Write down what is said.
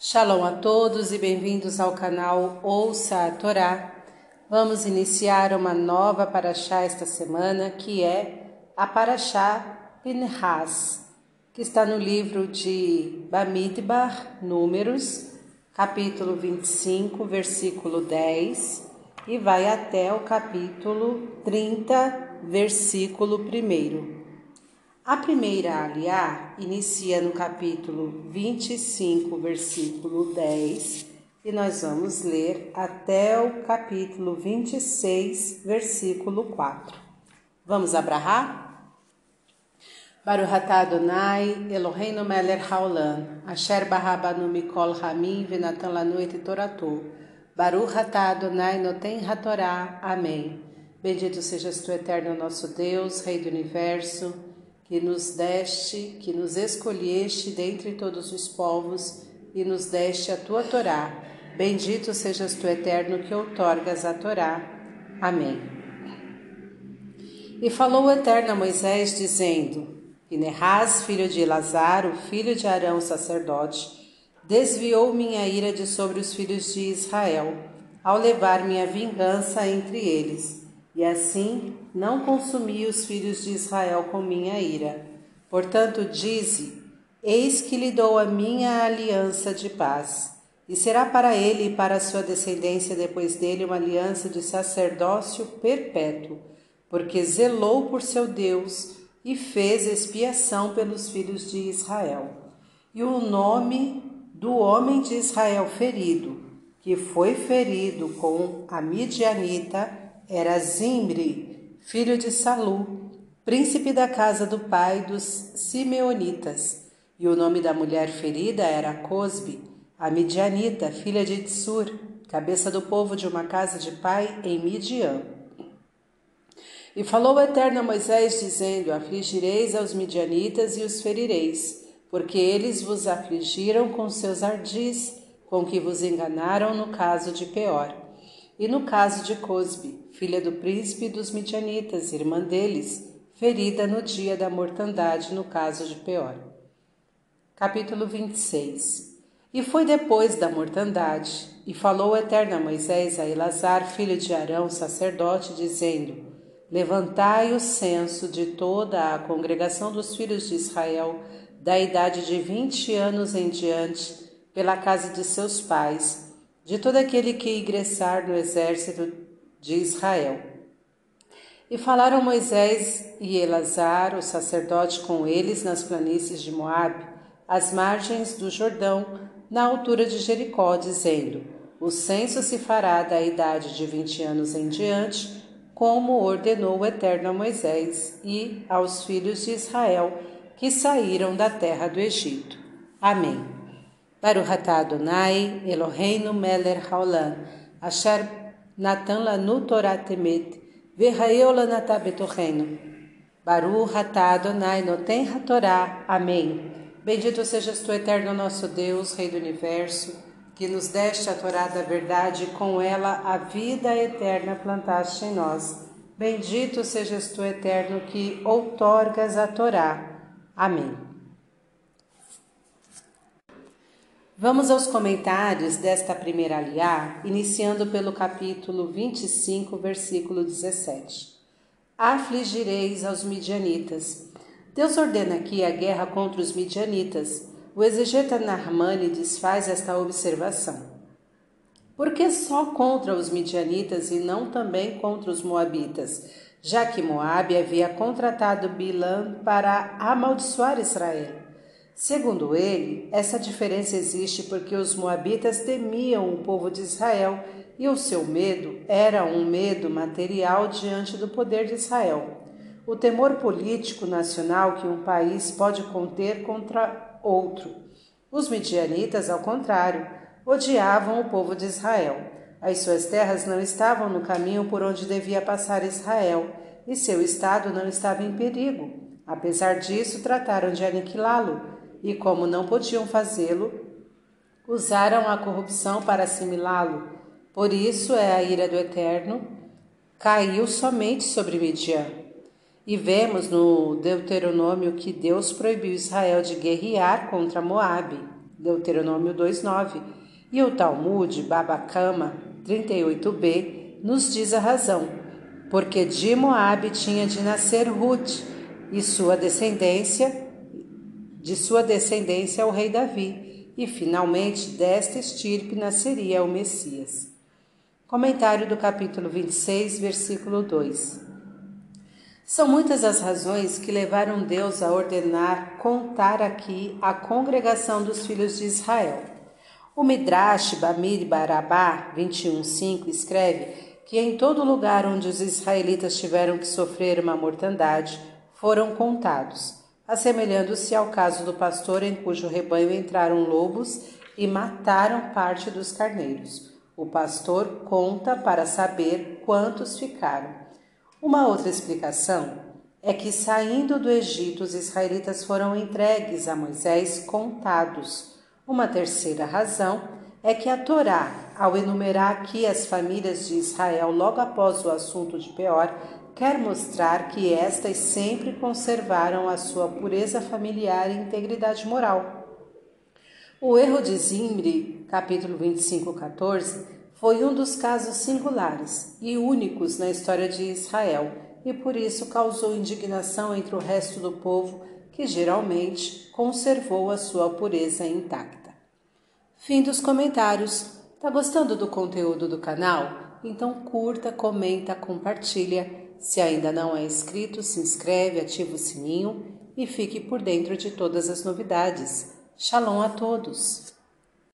Shalom a todos e bem-vindos ao canal Ouça a Torá. Vamos iniciar uma nova paraxá esta semana, que é a paraxá Pinhas, que está no livro de Bamidbar, Números, capítulo 25, versículo 10, e vai até o capítulo 30, versículo 1. A primeira aliá inicia no capítulo 25, versículo 10, e nós vamos ler até o capítulo 26, versículo 4. Vamos abrahar? Baruch atah Adonai, Eloheinu melech haolam, asher barabanu mikol hamim venatan lanu et toratu. Baruch atah Adonai noten hatorá. Amém. Bendito sejas tu, eterno nosso Deus, Rei do Universo, que nos deste, que nos escolheste dentre todos os povos e nos deste a tua Torá. Bendito sejas tu, eterno, que outorgas a Torá. Amém. E falou o Eterno a Moisés, dizendo: Pinerraz, filho de Elazar, o filho de Arão, sacerdote, desviou minha ira de sobre os filhos de Israel, ao levar minha vingança entre eles e assim não consumi os filhos de Israel com minha ira. Portanto, dize: Eis que lhe dou a minha aliança de paz, e será para ele e para sua descendência depois dele uma aliança de sacerdócio perpétuo, porque zelou por seu Deus e fez expiação pelos filhos de Israel. E o nome do homem de Israel ferido, que foi ferido com a midianita, era Zimri, filho de Salu, príncipe da casa do pai dos Simeonitas, e o nome da mulher ferida era Cosbe, a Midianita, filha de Tsur, cabeça do povo de uma casa de pai em Midian. E falou o Eterno a Moisés, dizendo: Afligireis aos midianitas e os ferireis, porque eles vos afligiram com seus ardis, com que vos enganaram no caso de Peor. E no caso de Cosbe, filha do príncipe dos Midianitas, irmã deles, ferida no dia da mortandade no caso de Peor. Capítulo 26 E foi depois da mortandade, e falou o Eterno a Moisés a Elazar, filho de Arão, sacerdote, dizendo: Levantai o censo de toda a congregação dos filhos de Israel, da idade de vinte anos em diante, pela casa de seus pais, de todo aquele que ingressar no exército de Israel. E falaram Moisés e Elazar, o sacerdote, com eles nas planícies de Moabe, às margens do Jordão, na altura de Jericó, dizendo: O censo se fará da idade de vinte anos em diante, como ordenou o Eterno a Moisés e aos filhos de Israel que saíram da terra do Egito. Amém. Baruch atah Adonai, Eloheinu melech haolam, asher natan lanu Torah temet, lanatah betochenu. Baruch atah Adonai noten hatorá. Amém. Bendito sejas tu, eterno nosso Deus, Rei do Universo, que nos deste a Torá da verdade e com ela a vida eterna plantaste em nós. Bendito sejas tu, eterno, que outorgas a Torá. Amém. Vamos aos comentários desta primeira aliá, iniciando pelo capítulo 25, versículo 17. Afligireis aos midianitas. Deus ordena aqui a guerra contra os midianitas. O exegeta Narmani desfaz esta observação. Por que só contra os midianitas e não também contra os moabitas, já que Moabe havia contratado Bilã para amaldiçoar Israel? Segundo ele, essa diferença existe porque os moabitas temiam o povo de Israel e o seu medo era um medo material diante do poder de Israel. O temor político nacional que um país pode conter contra outro. Os midianitas, ao contrário, odiavam o povo de Israel. As suas terras não estavam no caminho por onde devia passar Israel, e seu estado não estava em perigo. Apesar disso, trataram de aniquilá-lo e, como não podiam fazê-lo, usaram a corrupção para assimilá-lo. Por isso é a ira do Eterno caiu somente sobre Midian. E vemos no Deuteronômio que Deus proibiu Israel de guerrear contra Moabe. Deuteronômio 2:9, e o Talmud Babacama 38b nos diz a razão, porque de Moabe tinha de nascer Ruth e sua descendência de sua descendência o rei Davi, e finalmente desta estirpe nasceria o Messias. Comentário do capítulo 26, versículo 2. São muitas as razões que levaram Deus a ordenar contar aqui a congregação dos filhos de Israel. O Midrash Bamir Barabá 21:5 escreve que em todo lugar onde os israelitas tiveram que sofrer uma mortandade, foram contados, assemelhando-se ao caso do pastor em cujo rebanho entraram lobos e mataram parte dos carneiros. O pastor conta para saber quantos ficaram. Uma outra explicação é que, saindo do Egito, os israelitas foram entregues a Moisés contados. Uma terceira razão é que a Torá, ao enumerar aqui as famílias de Israel logo após o assunto de Peor, quer mostrar que estas sempre conservaram a sua pureza familiar e integridade moral. O erro de Zimri, capítulo 25, 14, foi um dos casos singulares e únicos na história de Israel e por isso causou indignação entre o resto do povo, que geralmente conservou a sua pureza intacta. Fim dos comentários. Tá gostando do conteúdo do canal? Então curta, comenta, compartilha. Se ainda não é inscrito, se inscreve, ativa o sininho e fique por dentro de todas as novidades. Shalom a todos!